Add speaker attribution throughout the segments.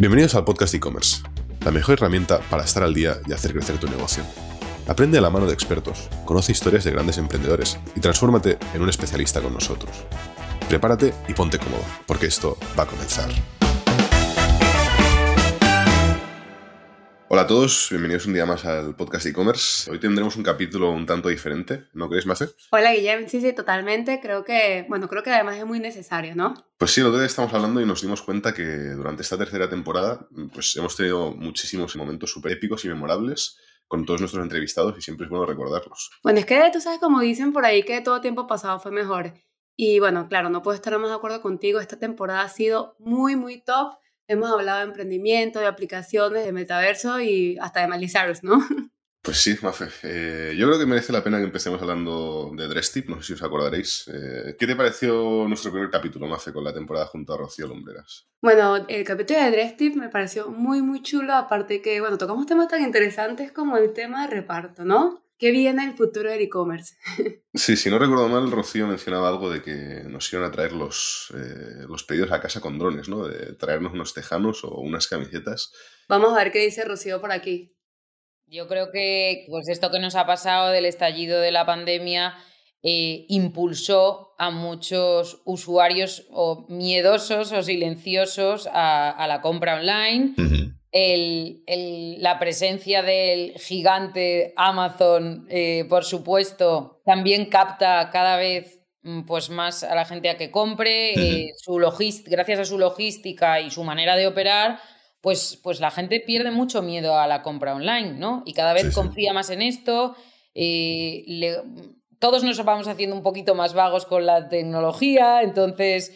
Speaker 1: Bienvenidos al podcast e-commerce, la mejor herramienta para estar al día y hacer crecer tu negocio. Aprende a la mano de expertos, conoce historias de grandes emprendedores y transfórmate en un especialista con nosotros. Prepárate y ponte cómodo, porque esto va a comenzar. Hola a todos, bienvenidos un día más al podcast e-commerce. Hoy tendremos un capítulo un tanto diferente, ¿no crees, Mace?
Speaker 2: Hola, Guillem. Sí, sí, totalmente. Creo que, bueno, creo que además es muy necesario, ¿no?
Speaker 1: Pues sí, otro día estamos hablando y nos dimos cuenta que durante esta tercera temporada, pues hemos tenido muchísimos momentos súper épicos y memorables con todos nuestros entrevistados y siempre es bueno recordarlos.
Speaker 2: Bueno, es que tú sabes como dicen por ahí que todo tiempo pasado fue mejor. Y bueno, claro, no puedo estar más de acuerdo contigo. Esta temporada ha sido muy, muy top Hemos hablado de emprendimiento, de aplicaciones, de metaverso y hasta de Malisaurus, ¿no?
Speaker 1: Pues sí, Mafe. Eh, yo creo que merece la pena que empecemos hablando de Dresstip, no sé si os acordaréis. Eh, ¿Qué te pareció nuestro primer capítulo, Mafe, con la temporada junto a Rocío Lombreras?
Speaker 2: Bueno, el capítulo de Dresstip me pareció muy, muy chulo, aparte que, bueno, tocamos temas tan interesantes como el tema de reparto, ¿no? ¿Qué viene el futuro del e-commerce?
Speaker 1: Sí, si no recuerdo mal, Rocío mencionaba algo de que nos iban a traer los, eh, los pedidos a casa con drones, ¿no? De traernos unos tejanos o unas camisetas.
Speaker 2: Vamos a ver qué dice Rocío por aquí.
Speaker 3: Yo creo que pues esto que nos ha pasado del estallido de la pandemia eh, impulsó a muchos usuarios o miedosos o silenciosos a, la compra online el, la presencia del gigante Amazon, eh, por supuesto, también capta cada vez mm, pues, más a la gente a que compre. Eh, su gracias a su logística y su manera de operar, pues, pues la gente pierde mucho miedo a la compra online, ¿no? Y cada vez confía más en esto. Eh, todos nos vamos haciendo un poquito más vagos con la tecnología, entonces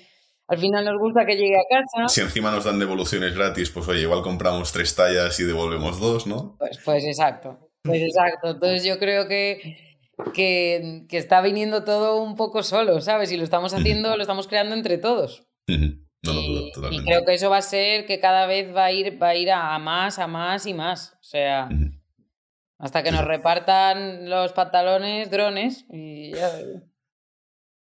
Speaker 3: al final nos gusta que llegue a casa.
Speaker 1: Si encima nos dan devoluciones gratis, pues oye, igual compramos tres tallas y devolvemos dos, ¿no?
Speaker 3: Pues, pues exacto, pues exacto. Entonces yo creo que, que, está viniendo todo un poco solo, ¿sabes? Y lo estamos haciendo, lo estamos creando entre todos.
Speaker 1: No, y,
Speaker 3: y, creo que eso va a ser que cada vez va a ir, va a, ir a, más, a más y más. O sea, hasta que nos repartan los pantalones drones y ya...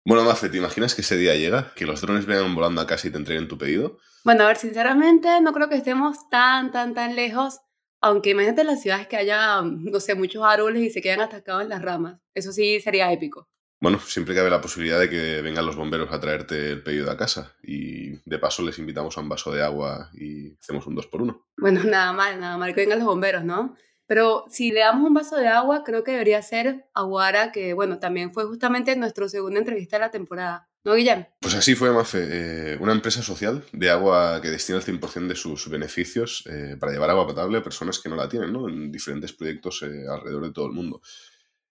Speaker 1: Bueno, Mafe, ¿te imaginas que ese día llega? Que los drones vengan volando a casa y te entreguen tu pedido.
Speaker 2: Bueno, a ver, sinceramente no creo que estemos tan, tan, tan lejos. Aunque imagínate las ciudades que haya, no sé, muchos árboles y se quedan atacados en las ramas. Eso sí sería épico.
Speaker 1: Bueno, siempre cabe la posibilidad de que vengan los bomberos a traerte el pedido a casa. Y de paso les invitamos a un vaso de agua y hacemos un dos por uno.
Speaker 2: Bueno, nada mal, nada mal que vengan los bomberos, ¿no? Pero si le damos un vaso de agua, creo que debería ser Aguara, que bueno, también fue justamente nuestra segunda entrevista de la temporada. ¿No, Guillem?
Speaker 1: Pues así fue, Mafe. Eh, una empresa social de agua que destina el 100% de sus beneficios eh, para llevar agua potable a personas que no la tienen, ¿no? En diferentes proyectos eh, alrededor de todo el mundo.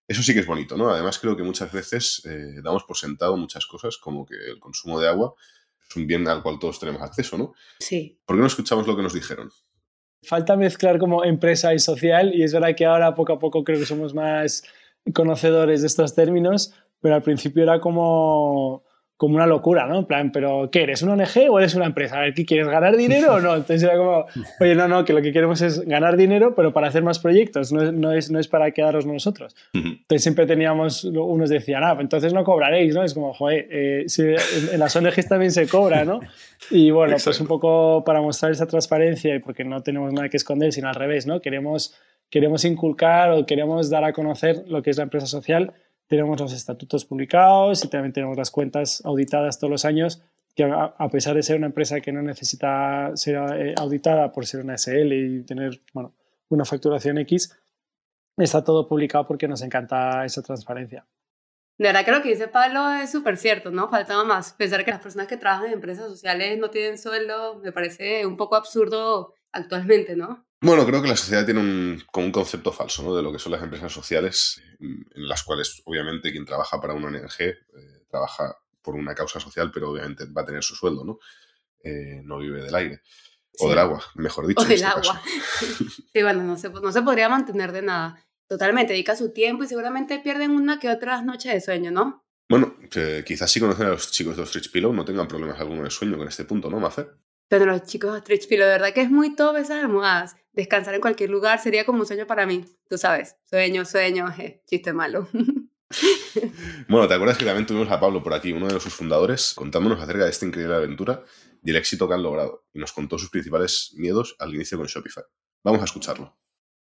Speaker 1: Eso sí que es bonito, ¿no? Además creo que muchas veces damos por sentado muchas cosas, como que el consumo de agua es un bien al cual todos tenemos acceso, ¿no?
Speaker 2: Sí.
Speaker 1: ¿Por qué no escuchamos lo que nos dijeron?
Speaker 4: Falta mezclar como empresa y social y es verdad que ahora poco a poco creo que somos más conocedores de estos términos, pero al principio era como como una locura, ¿no? En plan, pero ¿qué eres? ¿Una ONG o eres una empresa? A ver, ¿qué quieres? ¿Ganar dinero o no? Entonces era como, oye, no, no, que lo que queremos es ganar dinero, pero para hacer más proyectos, no es, no es, no es para quedaros nosotros. Entonces siempre teníamos, unos decían, ah, entonces no cobraréis, ¿no? Es como, joder, eh, si en, las ONGs también se cobra, ¿no? Y bueno, pues un poco para mostrar esa transparencia y porque no tenemos nada que esconder, sino al revés, ¿no? Queremos, queremos inculcar o queremos dar a conocer lo que es la empresa social tenemos los estatutos publicados y también tenemos las cuentas auditadas todos los años, que a pesar de ser una empresa que no necesita ser eh, auditada por ser una SL y tener bueno, una facturación X, está todo publicado porque nos encanta esa transparencia.
Speaker 2: De verdad que lo que dice Pablo es súper cierto, ¿no? Faltaba más. Pensar que las personas que trabajan en empresas sociales no tienen sueldo me parece un poco absurdo actualmente, ¿no?
Speaker 1: Bueno, creo que la sociedad tiene un, como un concepto falso ¿no? de lo que son las empresas sociales, en las cuales obviamente quien trabaja para una ONG eh, trabaja por una causa social, pero obviamente va a tener su sueldo, ¿no? Eh, no vive del aire. O del agua, mejor dicho.
Speaker 2: O del este agua. sí, bueno, no se, no se podría mantener de nada. Totalmente, dedica su tiempo y seguramente pierden una que otras noches de sueño, ¿no?
Speaker 1: Bueno, quizás si conocen a los chicos de Ostrich Pillow no tengan problemas alguno de sueño con este punto, ¿no, Mafe?
Speaker 2: Pero los chicos Pillow, de verdad que es muy top esas almohadas descansar en cualquier lugar sería como un sueño para mí. Tú sabes, sueño, sueño, chiste malo.
Speaker 1: bueno, ¿te acuerdas que también tuvimos a Pablo por aquí, uno de sus fundadores, contándonos acerca de esta increíble aventura y el éxito que han logrado, y nos contó sus principales miedos al inicio con Shopify. Vamos a escucharlo.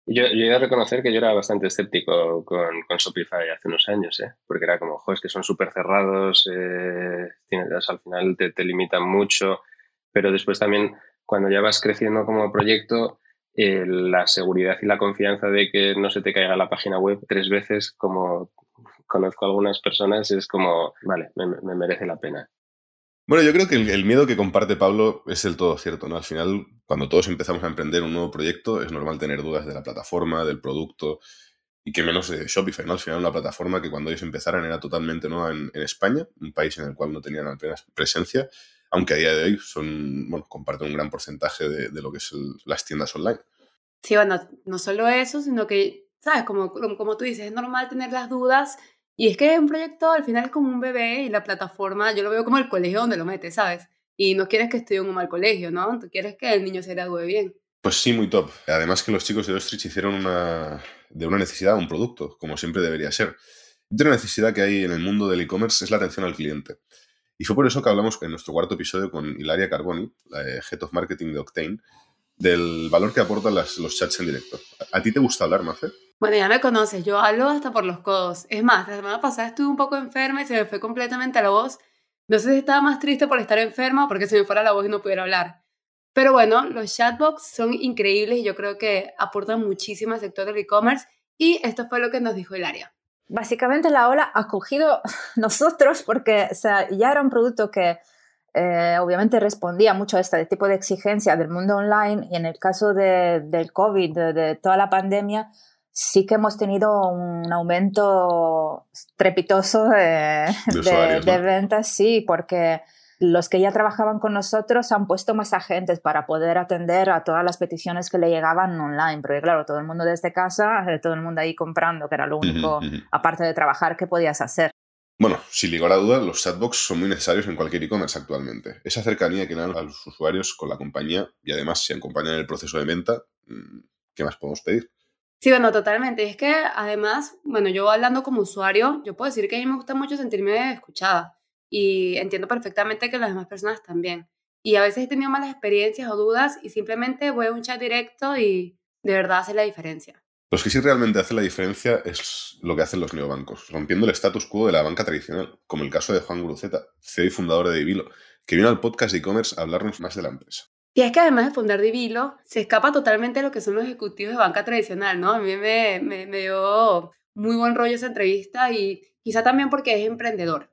Speaker 5: Yo, yo he de reconocer que yo era bastante escéptico con, con Shopify hace unos años, ¿eh? porque era como, joder, es que son súper cerrados, eh, al final te, te, limitan mucho, pero después también cuando ya vas creciendo como proyecto, eh, la seguridad y la confianza de que no se te caiga la página web tres veces, como conozco a algunas personas, es como, vale, me, me merece la pena.
Speaker 1: Bueno, yo creo que el, miedo que comparte Pablo es del todo cierto, ¿no? Al final, cuando todos empezamos a emprender un nuevo proyecto, es normal tener dudas de la plataforma, del producto, y que menos de Shopify, ¿no? Al final, una plataforma que cuando ellos empezaron era totalmente nueva en, España, un país en el cual no tenían apenas presencia, aunque a día de hoy son, bueno, comparten un gran porcentaje de, lo que son las tiendas online.
Speaker 2: Sí, bueno, no solo eso, sino que, ¿sabes? Como, como tú dices, es normal tener las dudas y es que un proyecto al final es como un bebé y la plataforma, yo lo veo como el colegio donde lo metes, ¿sabes? Y no quieres que estudie en un mal colegio, ¿no? Tú quieres que el niño se gradúe bien.
Speaker 1: Pues sí, muy top. Además que los chicos de Ostrich hicieron una, de una necesidad un producto, como siempre debería ser. Otra necesidad que hay en el mundo del e-commerce es la atención al cliente. Y fue por eso que hablamos en nuestro cuarto episodio con Hilaria Carboni, la Head of Marketing de Octane, del valor que aportan las, los chats en directo. ¿A ti te gusta hablar, Mafe?
Speaker 2: Bueno, ya me conoces, yo hablo hasta por los codos. Es más, la semana pasada estuve un poco enferma y se me fue completamente la voz. No sé si estaba más triste por estar enferma o porque se me fuera la voz y no pudiera hablar. Pero bueno, los chatbots son increíbles y yo creo que aportan muchísimo al sector del e-commerce y esto fue lo que nos dijo Hilaria.
Speaker 6: Básicamente la ola ha cogido nosotros porque o sea, ya era un producto que eh, obviamente respondía mucho a este tipo de exigencia del mundo online y en el caso de, del COVID, de, toda la pandemia, sí que hemos tenido un aumento trepitoso de, de, ventas, sí, porque los que ya trabajaban con nosotros han puesto más agentes para poder atender a todas las peticiones que le llegaban online, porque claro, todo el mundo desde casa, eh, todo el mundo ahí comprando, que era lo único, aparte de trabajar, que podías hacer.
Speaker 1: Bueno, sin lugar a dudas, los chatbots son muy necesarios en cualquier e-commerce actualmente. Esa cercanía que dan a los usuarios con la compañía y además si acompañan el proceso de venta, mm, ¿qué más podemos pedir?
Speaker 2: Sí, bueno, totalmente. Es que además, bueno, yo hablando como usuario, yo puedo decir que a mí me gusta mucho sentirme escuchada y entiendo perfectamente que las demás personas también. Y a veces he tenido malas experiencias o dudas y simplemente voy a un chat directo y de verdad hace la diferencia.
Speaker 1: Los que sí realmente hacen la diferencia es lo que hacen los neobancos, rompiendo el status quo de la banca tradicional, como el caso de Juan Guruceta, CEO y fundador de Divilo, que vino al podcast de e-commerce a hablarnos más de la empresa.
Speaker 2: Y es que además de fundar Divilo, se escapa totalmente de lo que son los ejecutivos de banca tradicional, ¿no? A mí me, me, me dio muy buen rollo esa entrevista y quizá también porque es emprendedor.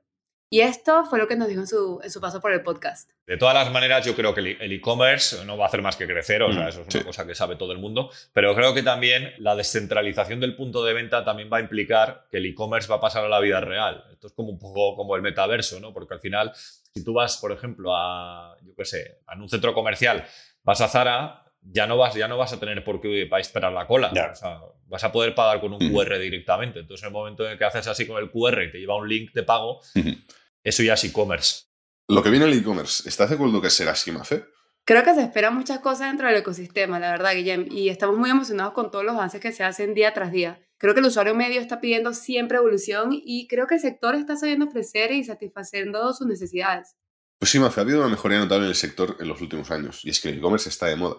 Speaker 2: Y esto fue lo que nos dijo en su, en su paso por el podcast.
Speaker 7: De todas las maneras, yo creo que el e-commerce no va a hacer más que crecer, o sea, mm, eso es una cosa que sabe todo el mundo, pero creo que también la descentralización del punto de venta también va a implicar que el e-commerce va a pasar a la vida real. Esto es como un poco como el metaverso, ¿no? Porque al final, si tú vas, por ejemplo, a, yo qué sé, a un centro comercial, vas a Zara, ya no vas, ya no vas a tener por qué esperar la cola. O sea, vas a poder pagar con un QR directamente. Entonces, en el momento en que haces así con el QR y te lleva un link de pago, eso ya es e-commerce.
Speaker 1: Lo que viene el e-commerce, ¿estás de acuerdo que será así, Mafe?
Speaker 2: Creo que se esperan muchas cosas dentro del ecosistema, la verdad, Guillem, y estamos muy emocionados con todos los avances que se hacen día tras día. Creo que el usuario medio está pidiendo siempre evolución y creo que el sector está sabiendo ofrecer y satisfaciendo sus necesidades.
Speaker 1: Pues sí, Mafe, ha habido una mejoría notable en el sector en los últimos años, y es que el e-commerce está de moda.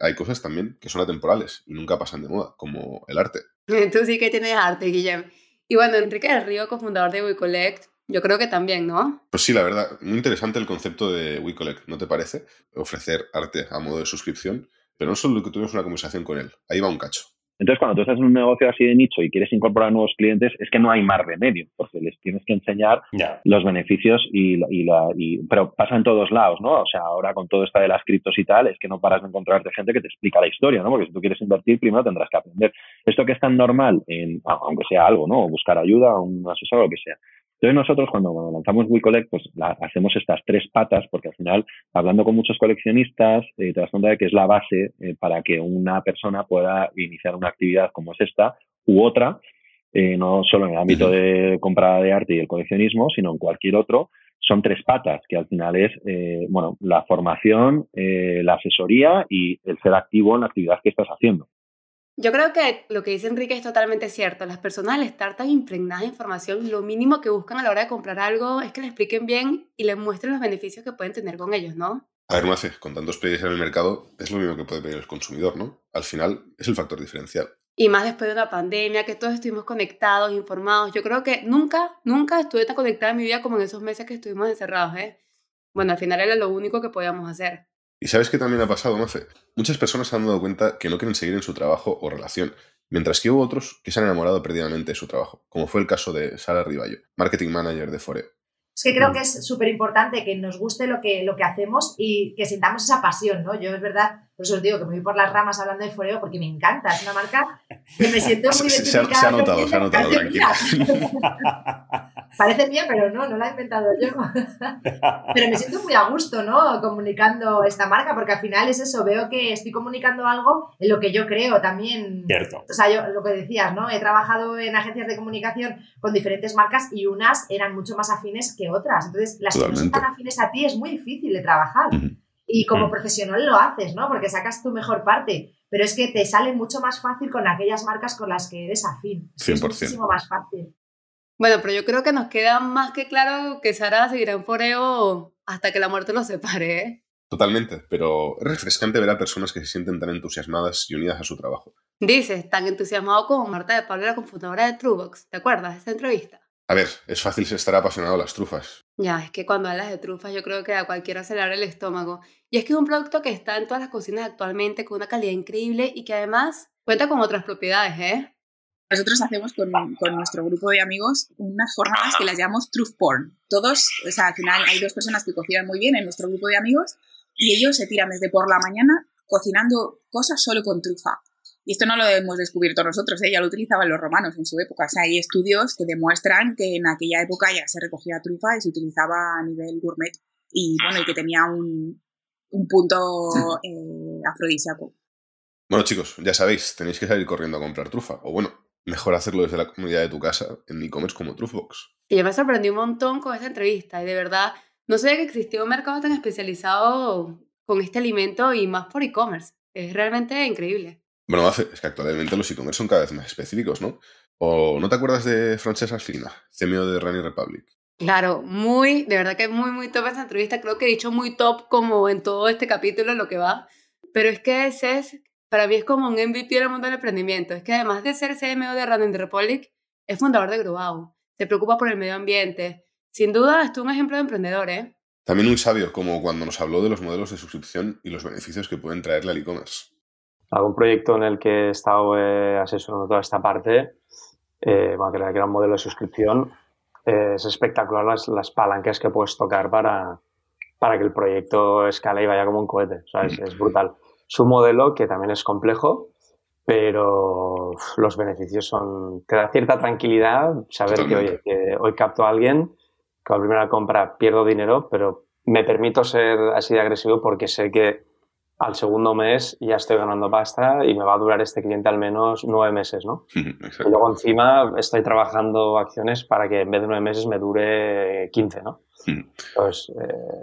Speaker 1: Hay cosas también que son atemporales y nunca pasan de moda, como el arte.
Speaker 2: Tú sí que tienes arte, Guillem. Y bueno, Enrique del Río, cofundador de WeCollect, yo creo que también, ¿no?
Speaker 1: Pues sí, la verdad, muy interesante el concepto de WeCollect, ¿no te parece? Ofrecer arte a modo de suscripción, pero no solo que tuvimos una conversación con él, ahí va un cacho.
Speaker 8: Entonces, cuando tú estás en un negocio así de nicho y quieres incorporar nuevos clientes, es que no hay más remedio, porque les tienes que enseñar los beneficios y, la, pero pasa en todos lados, ¿no? O sea, ahora con todo esto de las criptos y tal, es que no paras de encontrarte gente que te explica la historia, ¿no? Porque si tú quieres invertir, primero tendrás que aprender. Esto que es tan normal, en, aunque sea algo, ¿no? O buscar ayuda, un asesor, lo que sea. Entonces nosotros cuando, lanzamos WeCollect, pues hacemos estas tres patas, porque al final, hablando con muchos coleccionistas, eh, te das cuenta de que es la base eh, para que una persona pueda iniciar una actividad como es esta u otra, eh, no solo en el ámbito de compra de arte y el coleccionismo, sino en cualquier otro, son tres patas, que al final es bueno, la formación, la asesoría y el ser activo en la actividad que estás haciendo.
Speaker 2: Yo creo que lo que dice Enrique es totalmente cierto. Las personas al estar tan impregnadas de información, lo mínimo que buscan a la hora de comprar algo es que le expliquen bien y les muestren los beneficios que pueden tener con ellos, ¿no?
Speaker 1: A ver, Mace, con tantos pedidos en el mercado, es lo mismo que puede pedir el consumidor, ¿no? Al final es el factor diferencial.
Speaker 2: Y más después de una pandemia, que todos estuvimos conectados, informados. Yo creo que nunca, nunca estuve tan conectada en mi vida como en esos meses que estuvimos encerrados, ¿eh? Bueno, al final era lo único que podíamos hacer.
Speaker 1: ¿Y sabes qué también ha pasado, Mafe? Muchas personas se han dado cuenta que no quieren seguir en su trabajo o relación, mientras que hubo otros que se han enamorado perdidamente de su trabajo, como fue el caso de Sara Riballo, marketing manager de Foreo.
Speaker 9: Es que creo que es súper importante que nos guste lo que, lo que hacemos y que sintamos esa pasión, ¿no? Yo es verdad, por eso os digo que me voy por las ramas hablando de Foreo porque me encanta, es una marca que me siento muy identificada.
Speaker 1: Se, ha notado, se ha notado, tranquila.
Speaker 9: Parece mía, pero no, no la he inventado yo. pero me siento muy a gusto, ¿no? Comunicando esta marca, porque al final es eso, veo que estoy comunicando algo en lo que yo creo también.
Speaker 10: Cierto.
Speaker 9: O sea, yo lo que decías, ¿no? He trabajado en agencias de comunicación con diferentes marcas y unas eran mucho más afines que otras. Entonces, las que no son tan afines a ti es muy difícil de trabajar. Y como profesional lo haces, ¿no? Porque sacas tu mejor parte. Pero es que te sale mucho más fácil con aquellas marcas con las que eres afín. 100%. Es muchísimo más fácil.
Speaker 2: Bueno, pero yo creo que nos queda más que claro que Sara seguirá en Foreo hasta que la muerte los separe. ¿eh?
Speaker 1: Totalmente, pero es refrescante ver a personas que se sienten tan entusiasmadas y unidas a su trabajo.
Speaker 2: Dices, tan entusiasmado como Marta de Pablo, la confundadora de Truebox. ¿Te acuerdas de esa entrevista?
Speaker 1: A ver, es fácil estar apasionado a las trufas.
Speaker 2: Ya, es que cuando hablas de trufas yo creo que a cualquiera se le abre el estómago. Y es que es un producto que está en todas las cocinas actualmente con una calidad increíble y que además cuenta con otras propiedades, ¿eh?
Speaker 11: Nosotros hacemos con, con, nuestro grupo de amigos unas jornadas que las llamamos truth porn. Todos, o sea, al final hay dos personas que cocinan muy bien en nuestro grupo de amigos y ellos se tiran desde por la mañana cocinando cosas solo con trufa. Y esto no lo hemos descubierto nosotros, ¿eh? ya lo utilizaban los romanos en su época. O sea, hay estudios que demuestran que en aquella época ya se recogía trufa y se utilizaba a nivel gourmet. Y bueno, y que tenía un, un punto eh, afrodisíaco.
Speaker 1: Bueno, chicos, ya sabéis, tenéis que salir corriendo a comprar trufa. O bueno, mejor hacerlo desde la comunidad de tu casa en e-commerce como Truthbox.
Speaker 2: Y yo me sorprendí un montón con esta entrevista y de verdad no sabía que existía un mercado tan especializado con este alimento y más por e-commerce. Es realmente increíble.
Speaker 1: Bueno, es que actualmente los e-commerce son cada vez más específicos, ¿no? ¿O no te acuerdas de Francesca Fina, CMO de Running Republic?
Speaker 2: Claro, muy, de verdad que muy, muy top esa entrevista. Creo que he dicho muy top como en todo este capítulo lo que va. Pero es que ese es para mí es como un MVP el mundo del emprendimiento. Es que además de ser CMO de Running Republic, es fundador de Growau. Se preocupa por el medio ambiente. Sin duda, es un ejemplo de emprendedor, ¿eh?
Speaker 1: También muy sabio, como cuando nos habló de los modelos de suscripción y los beneficios que pueden traerle al e-commerce.
Speaker 12: Algún proyecto en el que he estado eh, asesorando toda esta parte, eh, bueno, que era un modelo de suscripción, eh, es espectacular las, las, palancas que puedes tocar para, para que el proyecto escale y vaya como un cohete. O es, es brutal. Es un modelo que también es complejo, pero los beneficios son, te da cierta tranquilidad saber que, oye, que hoy capto a alguien, que a la primera compra pierdo dinero, pero me permito ser así de agresivo porque sé que al segundo mes ya estoy ganando pasta y me va a durar este cliente al menos nueve meses, ¿no? Y luego encima estoy trabajando acciones para que en vez de nueve meses me dure quince, ¿no? Pues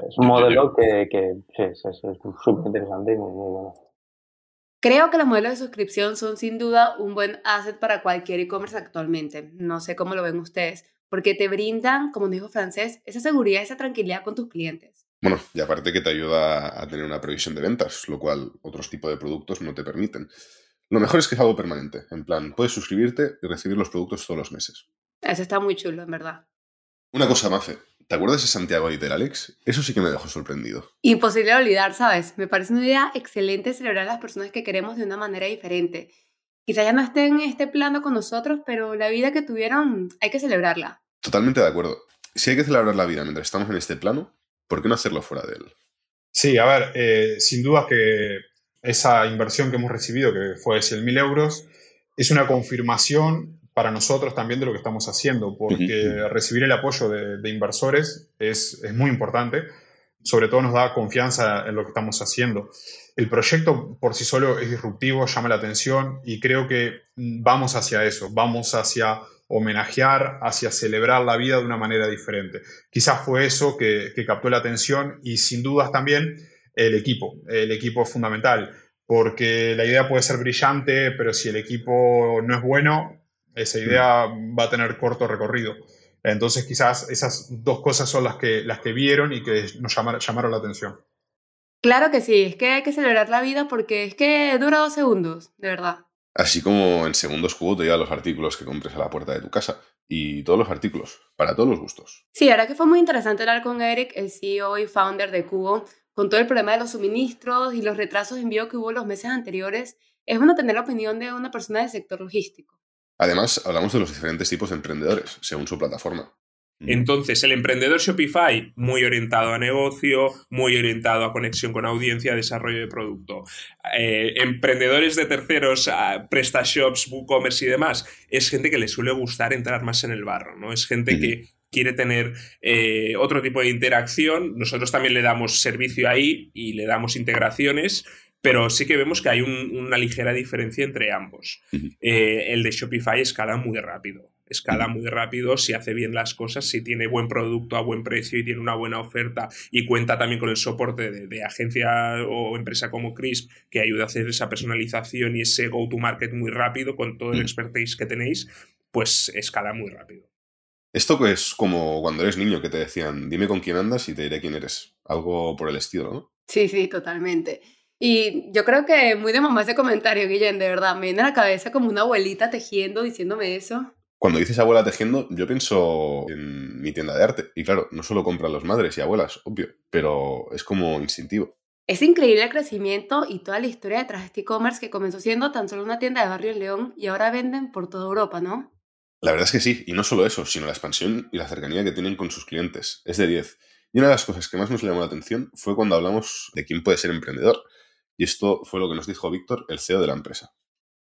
Speaker 12: es un modelo que, que sí, es súper interesante y muy, bueno.
Speaker 2: Creo que los modelos de suscripción son sin duda un buen asset para cualquier e-commerce actualmente. No sé cómo lo ven ustedes, porque te brindan, como dijo Francés, esa seguridad, esa tranquilidad con tus clientes.
Speaker 1: Bueno, y aparte que te ayuda a tener una previsión de ventas, lo cual otros tipos de productos no te permiten. Lo mejor es que es algo permanente, en plan, puedes suscribirte y recibir los productos todos los meses.
Speaker 2: Eso está muy chulo, en verdad.
Speaker 1: Una cosa, Mafe, ¿te acuerdas de Santiago Aiter, Alex? Eso sí que me dejó sorprendido.
Speaker 2: Imposible olvidar, ¿sabes? Me parece una idea excelente celebrar a las personas que queremos de una manera diferente. Quizá ya no estén en este plano con nosotros, pero la vida que tuvieron hay que celebrarla.
Speaker 1: Totalmente de acuerdo. Si hay que celebrar la vida mientras estamos en este plano, ¿por qué no hacerlo fuera de él?
Speaker 13: Sí, a ver, eh, sin duda que esa inversión que hemos recibido, que fue de 100.000 euros, es una confirmación para nosotros también de lo que estamos haciendo, porque recibir el apoyo de, inversores es, es, muy importante, sobre todo nos da confianza en lo que estamos haciendo. El proyecto por sí solo es disruptivo, llama la atención y creo que vamos hacia eso, vamos hacia homenajear, hacia celebrar la vida de una manera diferente. Quizás fue eso que, captó la atención y sin dudas también el equipo. El equipo es fundamental porque la idea puede ser brillante, pero si el equipo no es bueno, esa idea va a tener corto recorrido. Entonces quizás esas dos cosas son las que, las que vieron y que nos llamaron, llamaron la atención.
Speaker 2: Claro que sí, es que hay que celebrar la vida porque es que dura dos segundos, de verdad.
Speaker 1: Así como en segundos cubo te llegan los artículos que compres a la puerta de tu casa. Y todos los artículos, para todos los gustos.
Speaker 2: Sí, ahora que fue muy interesante hablar con Eric, el CEO y founder de Cubo, con todo el problema de los suministros y los retrasos de envío que hubo los meses anteriores, es bueno tener la opinión de una persona del sector logístico.
Speaker 1: Además, hablamos de los diferentes tipos de emprendedores, según su plataforma.
Speaker 10: Entonces, el emprendedor Shopify, muy orientado a negocio, muy orientado a conexión con audiencia, desarrollo de producto. Eh, emprendedores de terceros, PrestaShops, WooCommerce y demás, es gente que le suele gustar entrar más en el barro, ¿no? Es gente que quiere tener eh, otro tipo de interacción. Nosotros también le damos servicio ahí y le damos integraciones, pero sí que vemos que hay una ligera diferencia entre ambos. Eh, el de Shopify escala muy rápido escala muy rápido, si hace bien las cosas, si tiene buen producto a buen precio y tiene una buena oferta y cuenta también con el soporte de, agencia o empresa como Crisp que ayuda a hacer esa personalización y ese go-to-market muy rápido con todo el expertise que tenéis, pues escala muy rápido.
Speaker 1: Esto es como cuando eres niño que te decían, dime con quién andas y te diré quién eres. Algo por el estilo, ¿no?
Speaker 2: Sí, sí, totalmente. Y yo creo que muy de mamá ese comentario, Guillén, de verdad, me viene a la cabeza como una abuelita tejiendo, diciéndome eso.
Speaker 1: Cuando dices abuela tejiendo, yo pienso en mi tienda de arte. Y claro, no solo compran los madres y abuelas, obvio, pero es como instintivo.
Speaker 2: Es increíble el crecimiento y toda la historia detrás de este e-commerce que comenzó siendo tan solo una tienda de barrio en León y ahora venden por toda Europa, ¿no?
Speaker 1: La verdad es que sí, y no solo eso, sino la expansión y la cercanía que tienen con sus clientes. Es de 10. Y una de las cosas que más nos llamó la atención fue cuando hablamos de quién puede ser emprendedor. Y esto fue lo que nos dijo Víctor, el CEO de la empresa.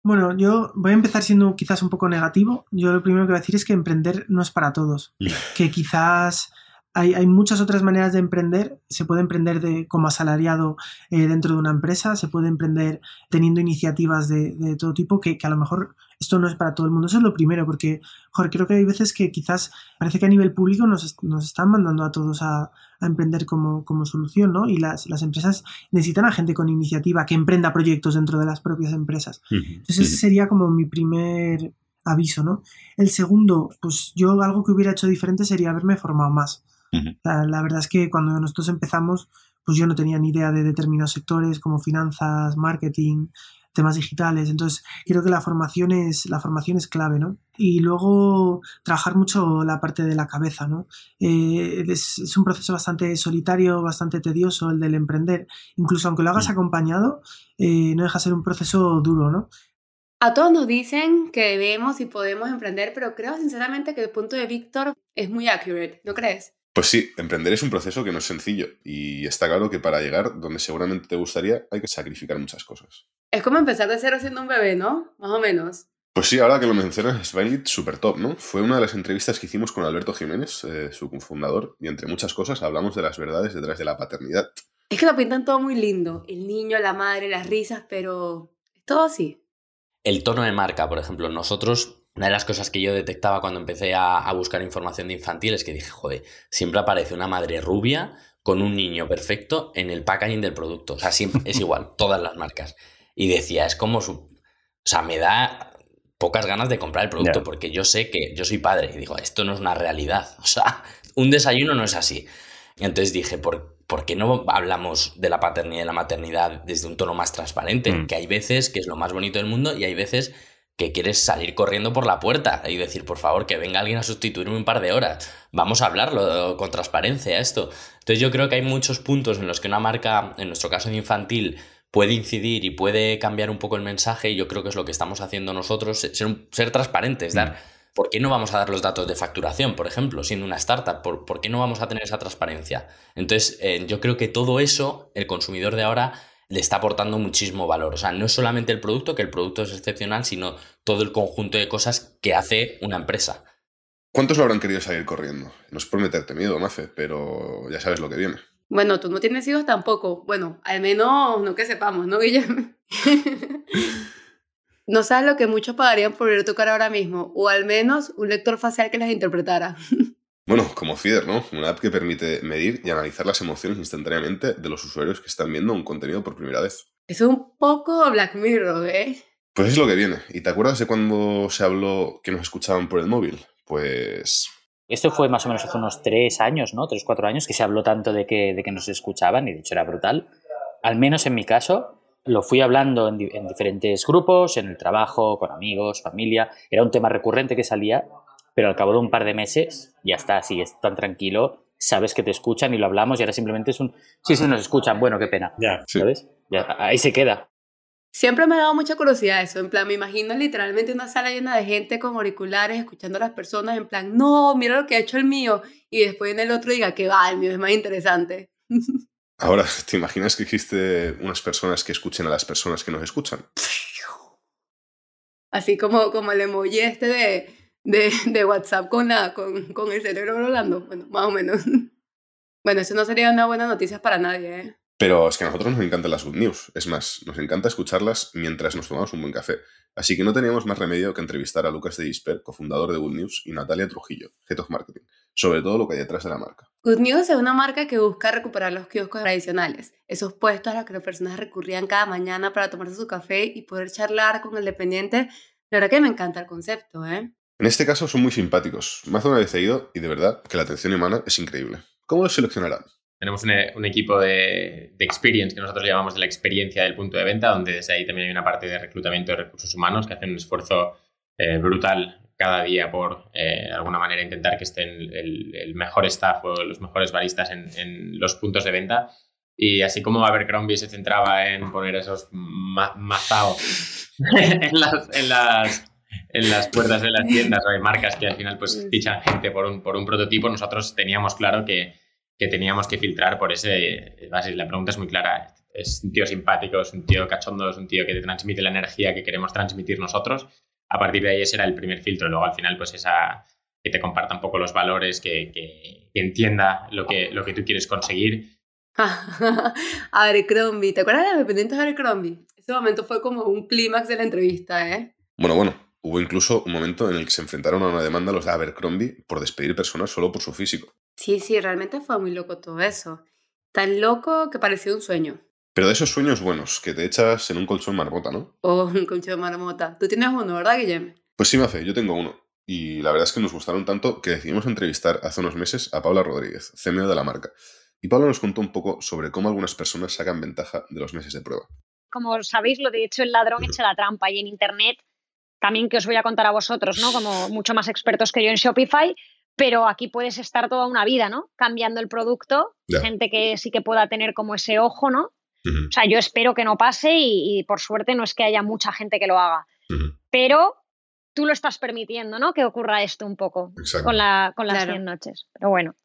Speaker 14: Bueno, yo voy a empezar siendo quizás un poco negativo. Yo lo primero que voy a decir es que emprender no es para todos. Que quizás hay, muchas otras maneras de emprender. Se puede emprender de, como asalariado eh, dentro de una empresa, se puede emprender teniendo iniciativas de, todo tipo, que, a lo mejor esto no es para todo el mundo. Eso es lo primero, porque joder, creo que hay veces que quizás parece que a nivel público nos, están mandando a todos a, emprender como, solución, ¿no? Y las, empresas necesitan a gente con iniciativa que emprenda proyectos dentro de las propias empresas. Entonces ese sería como mi primer aviso, ¿no? El segundo, pues yo algo que hubiera hecho diferente sería haberme formado más la, verdad es que cuando nosotros empezamos, pues yo no tenía ni idea de determinados sectores como finanzas, marketing, temas digitales. Entonces, creo que la formación es, la formación es clave, ¿no? Y luego trabajar mucho la parte de la cabeza, ¿no? Eh, es, un proceso bastante solitario, bastante tedioso el del emprender. Incluso aunque lo hagas mm. acompañado, eh, no deja de ser un proceso duro, ¿no?
Speaker 2: A todos nos dicen que debemos y podemos emprender, pero creo sinceramente que el punto de Víctor es muy accurate, ¿no crees?
Speaker 1: Pues sí, emprender es un proceso que no es sencillo y está claro que para llegar donde seguramente te gustaría hay que sacrificar muchas cosas.
Speaker 2: Es como empezar de cero siendo un bebé, ¿no? Más o menos.
Speaker 1: Pues sí, ahora que lo mencionas, Svanit super top, ¿no? Fue una de las entrevistas que hicimos con Alberto Jiménez, eh, su cofundador, y entre muchas cosas hablamos de las verdades detrás de la paternidad.
Speaker 2: Es que lo pintan todo muy lindo, el niño, la madre, las risas, pero es todo así.
Speaker 15: El tono de marca, por ejemplo, nosotros una de las cosas que yo detectaba cuando empecé a, buscar información de infantil es que dije, joder, siempre aparece una madre rubia con un niño perfecto en el packaging del producto. O sea, siempre es igual, todas las marcas. Y decía, es como su... O sea, me da pocas ganas de comprar el producto porque yo sé que yo soy padre y digo, esto no es una realidad. O sea, un desayuno no es así. Entonces dije, ¿por, ¿por qué no hablamos de la paternidad y la maternidad desde un tono más transparente? Mm. Que hay veces que es lo más bonito del mundo y hay veces que quieres salir corriendo por la puerta y decir, por favor, que venga alguien a sustituirme un par de horas. Vamos a hablarlo con transparencia esto. Entonces yo creo que hay muchos puntos en los que una marca, en nuestro caso de infantil, puede incidir y puede cambiar un poco el mensaje y yo creo que es lo que estamos haciendo nosotros, ser, ser transparentes, dar... Mm. ¿Por qué no vamos a dar los datos de facturación, por ejemplo, siendo una startup? ¿Por, qué no vamos a tener esa transparencia? Entonces, eh, yo creo que todo eso, el consumidor de ahora le está aportando muchísimo valor. O sea, no es solamente el producto, que el producto es excepcional, sino todo el conjunto de cosas que hace una empresa.
Speaker 1: ¿Cuántos lo habrán querido salir corriendo? No es por meterte miedo, Mafe, pero ya sabes lo que viene.
Speaker 2: Bueno, tú no tienes hijos tampoco. Bueno, al menos no que sepamos, ¿no, Guillermo? no sabes lo que muchos pagarían por ver tu cara ahora mismo, o al menos un lector facial que las interpretara.
Speaker 1: Bueno, como Feeder, ¿no? Una app que permite medir y analizar las emociones instantáneamente de los usuarios que están viendo un contenido por primera vez.
Speaker 2: Es un poco Black Mirror, ¿eh?
Speaker 1: Pues es lo que viene. ¿Y te acuerdas de cuando se habló que nos escuchaban por el móvil? Pues...
Speaker 16: Esto fue más o menos hace unos tres años, ¿no? Tres, cuatro años que se habló tanto de que, de que nos escuchaban y de hecho era brutal. al menos en mi caso, lo fui hablando en, diferentes grupos, en el trabajo, con amigos, familia. Era un tema recurrente que salía, pero al cabo de un par de meses ya está, sigues tan tranquilo, sabes que te escuchan y lo hablamos y ahora simplemente es un, sí, sí, nos escuchan, bueno, qué pena. Ya, ¿sabes? ahí se queda.
Speaker 2: Siempre me ha dado mucha curiosidad eso, en plan, me imagino literalmente una sala llena de gente con auriculares escuchando a las personas, en plan, no, mira lo que ha hecho el mío, y después en el otro diga que va, el mío es más interesante.
Speaker 1: Ahora, ¿te imaginas que existe unas personas que escuchen a las personas que nos escuchan?
Speaker 2: Así como, como el emoji este de, de, de WhatsApp con, la, con, con el cerebro volando, bueno, más o menos. Bueno, eso no sería una buena noticia para nadie, ¿eh?
Speaker 1: Pero es que a nosotros nos encantan las good news. Es más, nos encanta escucharlas mientras nos tomamos un buen café. Así que no teníamos más remedio que entrevistar a Lucas de Disper, cofundador de Good News, y Natalia Trujillo, Head of Marketing, sobre todo lo que hay detrás de la marca.
Speaker 2: Good News es una marca que busca recuperar los kioscos tradicionales, esos puestos a los que las personas recurrían cada mañana para tomarse su café y poder charlar con el dependiente. La verdad que me encanta el concepto, ¿eh?
Speaker 1: En este caso son muy simpáticos. Más de una vez he ido y de verdad que la atención humana es increíble. ¿Cómo los seleccionarán?
Speaker 17: Tenemos un, equipo de, de, experience que nosotros llamamos de la experiencia del punto de venta, donde desde ahí también hay una parte de reclutamiento de recursos humanos que hacen un esfuerzo eh, brutal cada día por, eh, de alguna manera, intentar que estén el, mejor staff o los mejores baristas en, los puntos de venta. Y así como Abercrombie se centraba en poner esos ma en, las, en, las, en las puertas de las tiendas o hay marcas que al final pues fichan gente por un, por un prototipo, nosotros teníamos claro que que teníamos que filtrar por ese... La pregunta es muy clara. Es un tío simpático, es un tío cachondo, es un tío que te transmite la energía que queremos transmitir nosotros. A partir de ahí ese era el primer filtro. Luego al final pues esa que te comparta un poco los valores, que, que, entienda lo que, lo que tú quieres conseguir.
Speaker 2: Abercrombie, ¿te acuerdas de Dependientes de Abercrombie? Ese momento fue como un clímax de la entrevista, ¿eh?
Speaker 1: Bueno, bueno, hubo incluso un momento en el que se enfrentaron a una demanda los de Abercrombie por despedir personas solo por su físico.
Speaker 2: Sí, sí, realmente fue muy loco todo eso. Tan loco que pareció un sueño.
Speaker 1: Pero de esos sueños buenos, que te echas en un colchón marmota, ¿no?
Speaker 2: Oh, un colchón marmota. Tú tienes uno, ¿verdad, Guillem?
Speaker 1: Pues sí, me hace, yo tengo uno. Y la verdad es que nos gustaron tanto que decidimos entrevistar hace unos meses a Paula Rodríguez, CMO de la marca. Y Paula nos contó un poco sobre cómo algunas personas sacan ventaja de los meses de prueba.
Speaker 18: Como sabéis, lo de hecho el ladrón echa la trampa y en Internet, también que os voy a contar a vosotros, ¿no? Como mucho más expertos que yo en Shopify, pero aquí puedes estar toda una vida, ¿no? Cambiando el producto, gente que sí que pueda tener como ese ojo, ¿no? O sea, yo espero que no pase y, por suerte no es que haya mucha gente que lo haga, pero tú lo estás permitiendo, ¿no? Que ocurra esto un poco con, la, con las 100 noches, pero bueno.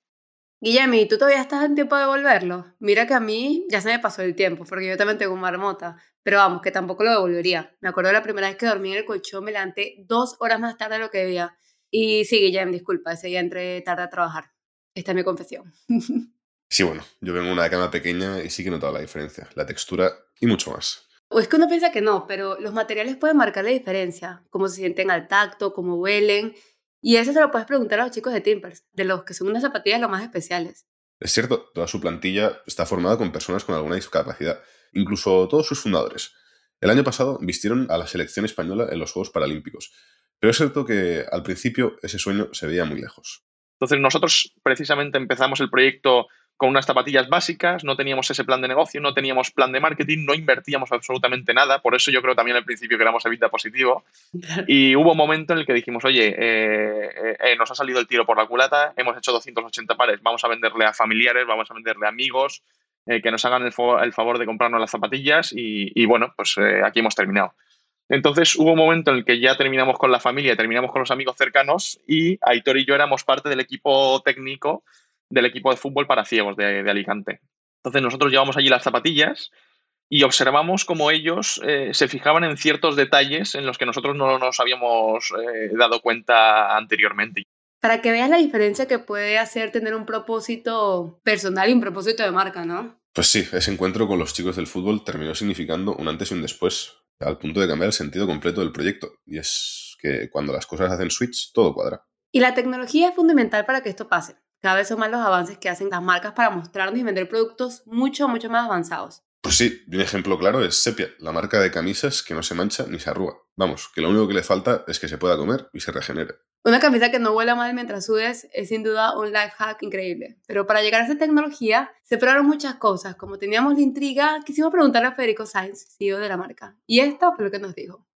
Speaker 2: Guillermo, ¿tú todavía estás en tiempo de devolverlo? Mira que a mí ya se me pasó el tiempo, porque yo también tengo marmota, pero vamos, que tampoco lo devolvería. Me acuerdo la primera vez que dormí en el colchón, me levanté dos horas más tarde de lo que debía y sí, Guillem, disculpa, ese día entré tarde a trabajar. Esta es mi confesión.
Speaker 1: Sí, bueno, yo vengo de una cama pequeña y sí que he notado la diferencia, la textura y mucho más.
Speaker 2: O es que uno piensa que no, pero los materiales pueden marcar la diferencia, cómo se sienten al tacto, cómo huelen. Y eso se lo puedes preguntar a los chicos de Timbers, de los que son unas zapatillas lo más especiales.
Speaker 1: Es cierto, toda su plantilla está formada con personas con alguna discapacidad, incluso todos sus fundadores. El año pasado vistieron a la selección española en los Juegos Paralímpicos pero es cierto que al principio ese sueño se veía muy lejos.
Speaker 19: Entonces nosotros precisamente empezamos el proyecto con unas zapatillas básicas, no teníamos ese plan de negocio, no teníamos plan de marketing, no invertíamos absolutamente nada, por eso yo creo también al principio que éramos evita positivo. Y hubo un momento en el que dijimos, oye, eh, eh, eh, nos ha salido el tiro por la culata, hemos hecho 280 pares, vamos a venderle a familiares, vamos a venderle a amigos, que nos hagan el, favor de comprarnos las zapatillas y, bueno, pues aquí hemos terminado. Entonces hubo un momento en el que ya terminamos con la familia, terminamos con los amigos cercanos y Aitor y yo éramos parte del equipo técnico del equipo de fútbol para ciegos de, Alicante. Entonces nosotros llevamos allí las zapatillas y observamos cómo ellos eh, se fijaban en ciertos detalles en los que nosotros no nos habíamos eh, dado cuenta anteriormente.
Speaker 2: Para que veas la diferencia que puede hacer tener un propósito personal y un propósito de marca, ¿no?
Speaker 1: Pues sí, ese encuentro con los chicos del fútbol terminó significando un antes y un después al punto de cambiar el sentido completo del proyecto. Y es que cuando las cosas hacen switch, todo cuadra.
Speaker 2: Y la tecnología es fundamental para que esto pase. Cada vez son más los avances que hacen las marcas para mostrarnos y vender productos mucho, mucho más avanzados.
Speaker 1: Pues sí, un ejemplo claro es Sepia, la marca de camisas que no se mancha ni se arruga. Vamos, que lo único que le falta es que se pueda comer y se regenere.
Speaker 2: Una camisa que no huela mal mientras sudes es sin duda un life hack increíble. Pero para llegar a esa tecnología se probaron muchas cosas. Como teníamos la intriga, quisimos preguntarle a Federico Sainz, CEO de la marca. Y esto fue lo que nos dijo.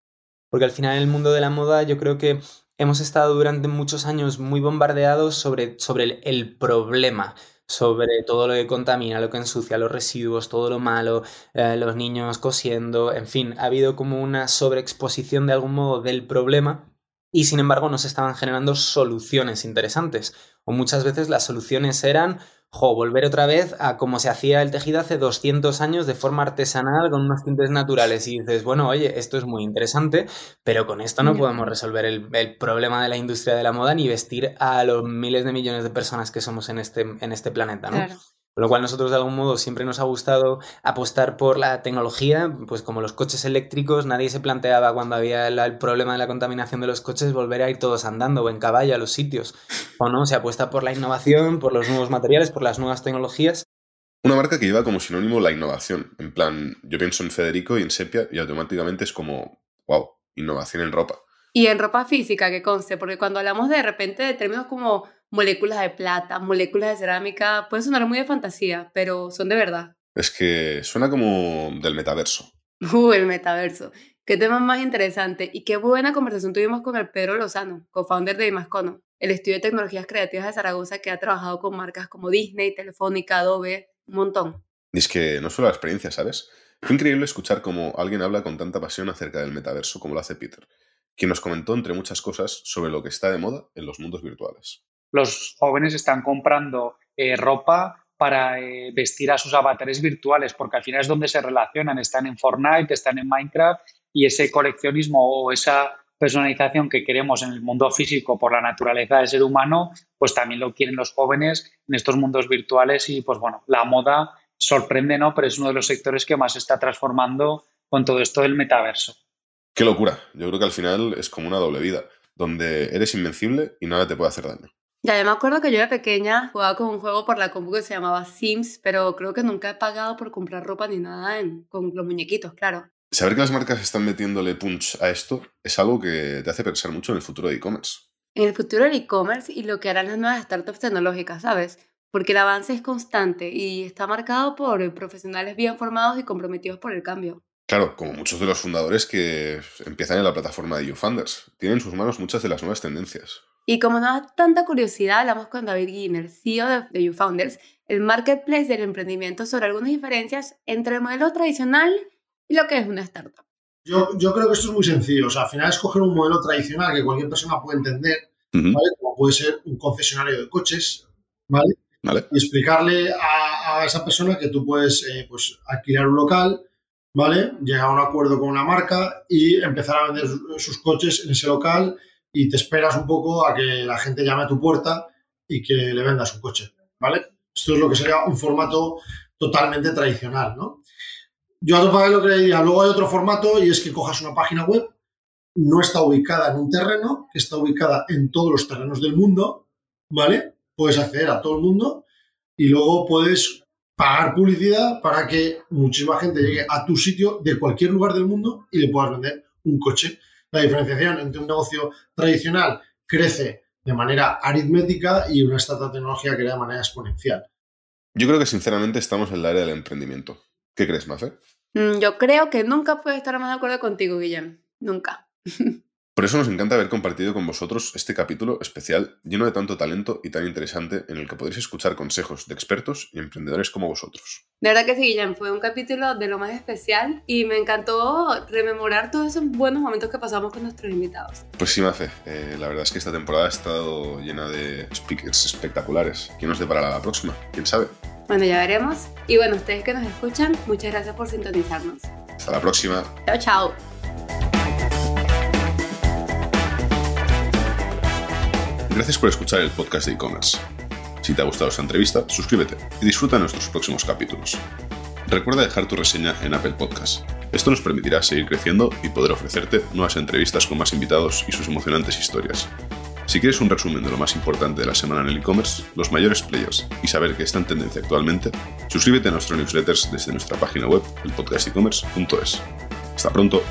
Speaker 20: Porque al final en el mundo de la moda yo creo que hemos estado durante muchos años muy bombardeados sobre, sobre el, el problema sobre todo lo que contamina, lo que ensucia, los residuos, todo lo malo, eh, los niños cosiendo, en fin, ha habido como una sobreexposición de algún modo del problema y sin embargo no se estaban generando soluciones interesantes. O muchas veces las soluciones eran jo, volver otra vez a como se hacía el tejido hace 200 años de forma artesanal con unos tintes naturales. Y dices, bueno, oye, esto es muy interesante, pero con esto no podemos resolver el, problema de la industria de la moda ni vestir a los miles de millones de personas que somos en este, en este planeta, ¿no? Con lo cual nosotros de algún modo siempre nos ha gustado apostar por la tecnología, pues como los coches eléctricos, nadie se planteaba cuando había el, problema de la contaminación de los coches volver a ir todos andando o en caballo a los sitios. O no, se apuesta por la innovación, por los nuevos materiales, por las nuevas tecnologías.
Speaker 1: Una marca que lleva como sinónimo la innovación. En plan, yo pienso en Federico y en Sepia y automáticamente es como, wow, innovación en ropa.
Speaker 2: Y en ropa física, que conste, porque cuando hablamos de repente de términos como moléculas de plata, moléculas de cerámica, puede sonar muy de fantasía, pero son de verdad.
Speaker 1: Es que suena como del metaverso.
Speaker 2: Uh, el metaverso. Qué tema más interesante y qué buena conversación tuvimos con el Pedro Lozano, co-founder de Imascono, el estudio de tecnologías creativas de Zaragoza que ha trabajado con marcas como Disney, Telefónica, Adobe, un montón.
Speaker 1: Y es que no solo la experiencia, ¿sabes? Fue increíble escuchar cómo alguien habla con tanta pasión acerca del metaverso como lo hace Peter, quien nos comentó, entre muchas cosas, sobre lo que está de moda en los mundos virtuales
Speaker 21: los jóvenes están comprando eh, ropa para eh, vestir a sus avatares virtuales, porque al final es donde se relacionan, están en Fortnite, están en Minecraft y ese coleccionismo o esa personalización que queremos en el mundo físico por la naturaleza del ser humano, pues también lo quieren los jóvenes en estos mundos virtuales y pues bueno, la moda sorprende, ¿no? Pero es uno de los sectores que más se está transformando con todo esto del metaverso.
Speaker 1: Qué locura. Yo creo que al final es como una doble vida, donde eres invencible y nada te puede hacer daño.
Speaker 2: Ya, yo me acuerdo que yo de pequeña jugaba con un juego por la compu que se llamaba Sims, pero creo que nunca he pagado por comprar ropa ni nada con los muñequitos, claro.
Speaker 1: Saber que las marcas están metiéndole punch a esto es algo que te hace pensar mucho en el futuro de e-commerce.
Speaker 2: En el futuro del e-commerce y lo que harán las nuevas startups tecnológicas, ¿sabes? Porque el avance es constante y está marcado por profesionales bien formados y comprometidos por el cambio.
Speaker 1: Claro, como muchos de los fundadores que empiezan en la plataforma de YouFunders, tienen en sus manos muchas de las nuevas tendencias.
Speaker 2: Y como nos da tanta curiosidad, hablamos con David Giner, CEO de, de YouFounders, el marketplace del emprendimiento, sobre algunas diferencias entre el modelo tradicional y lo que es una startup.
Speaker 22: Yo, yo creo que esto es muy sencillo. O sea, al final es coger un modelo tradicional que cualquier persona puede entender, ¿vale? Como puede ser un concesionario de coches, ¿vale? Y explicarle a, a, esa persona que tú puedes eh, pues, alquilar un local, ¿vale? Llegar a un acuerdo con una marca y empezar a vender sus coches en ese local y te esperas un poco a que la gente llame a tu puerta y que le vendas un coche, ¿vale? Esto es lo que sería un formato totalmente tradicional, ¿no? Yo a tu lo que le diría, luego hay otro formato y es que cojas una página web, no está ubicada en un terreno, que está ubicada en todos los terrenos del mundo, ¿vale? Puedes acceder a todo el mundo y luego puedes pagar publicidad para que muchísima gente llegue a tu sitio de cualquier lugar del mundo y le puedas vender un coche la diferenciación entre un negocio tradicional crece de manera aritmética y una startup tecnología crece de manera exponencial.
Speaker 1: Yo creo que sinceramente estamos en el área del emprendimiento. ¿Qué crees, Mafe?
Speaker 2: Mm, yo creo que nunca puedo estar más de acuerdo contigo, Guillem. Nunca.
Speaker 1: Por eso nos encanta haber compartido con vosotros este capítulo especial lleno de tanto talento y tan interesante en el que podréis escuchar consejos de expertos y emprendedores como vosotros.
Speaker 2: De verdad que sí, Guillem, fue un capítulo de lo más especial y me encantó rememorar todos esos buenos momentos que pasamos con nuestros invitados.
Speaker 1: Pues sí, Mafe, eh, la verdad es que esta temporada ha estado llena de speakers espectaculares. ¿Quién nos deparará la próxima? ¿Quién sabe?
Speaker 2: Bueno, ya veremos. Y bueno, ustedes que nos escuchan, muchas gracias por sintonizarnos.
Speaker 1: Hasta la próxima.
Speaker 2: Chao, chao.
Speaker 1: Gracias por escuchar el podcast de e-commerce. Si te ha gustado esta entrevista, suscríbete y disfruta nuestros próximos capítulos. Recuerda dejar tu reseña en Apple Podcast. Esto nos permitirá seguir creciendo y poder ofrecerte nuevas entrevistas con más invitados y sus emocionantes historias. Si quieres un resumen de lo más importante de la semana en el e-commerce, los mayores players y saber qué está en tendencia actualmente, suscríbete a nuestro newsletters desde nuestra página web, elpodcastecommerce.es. Hasta pronto.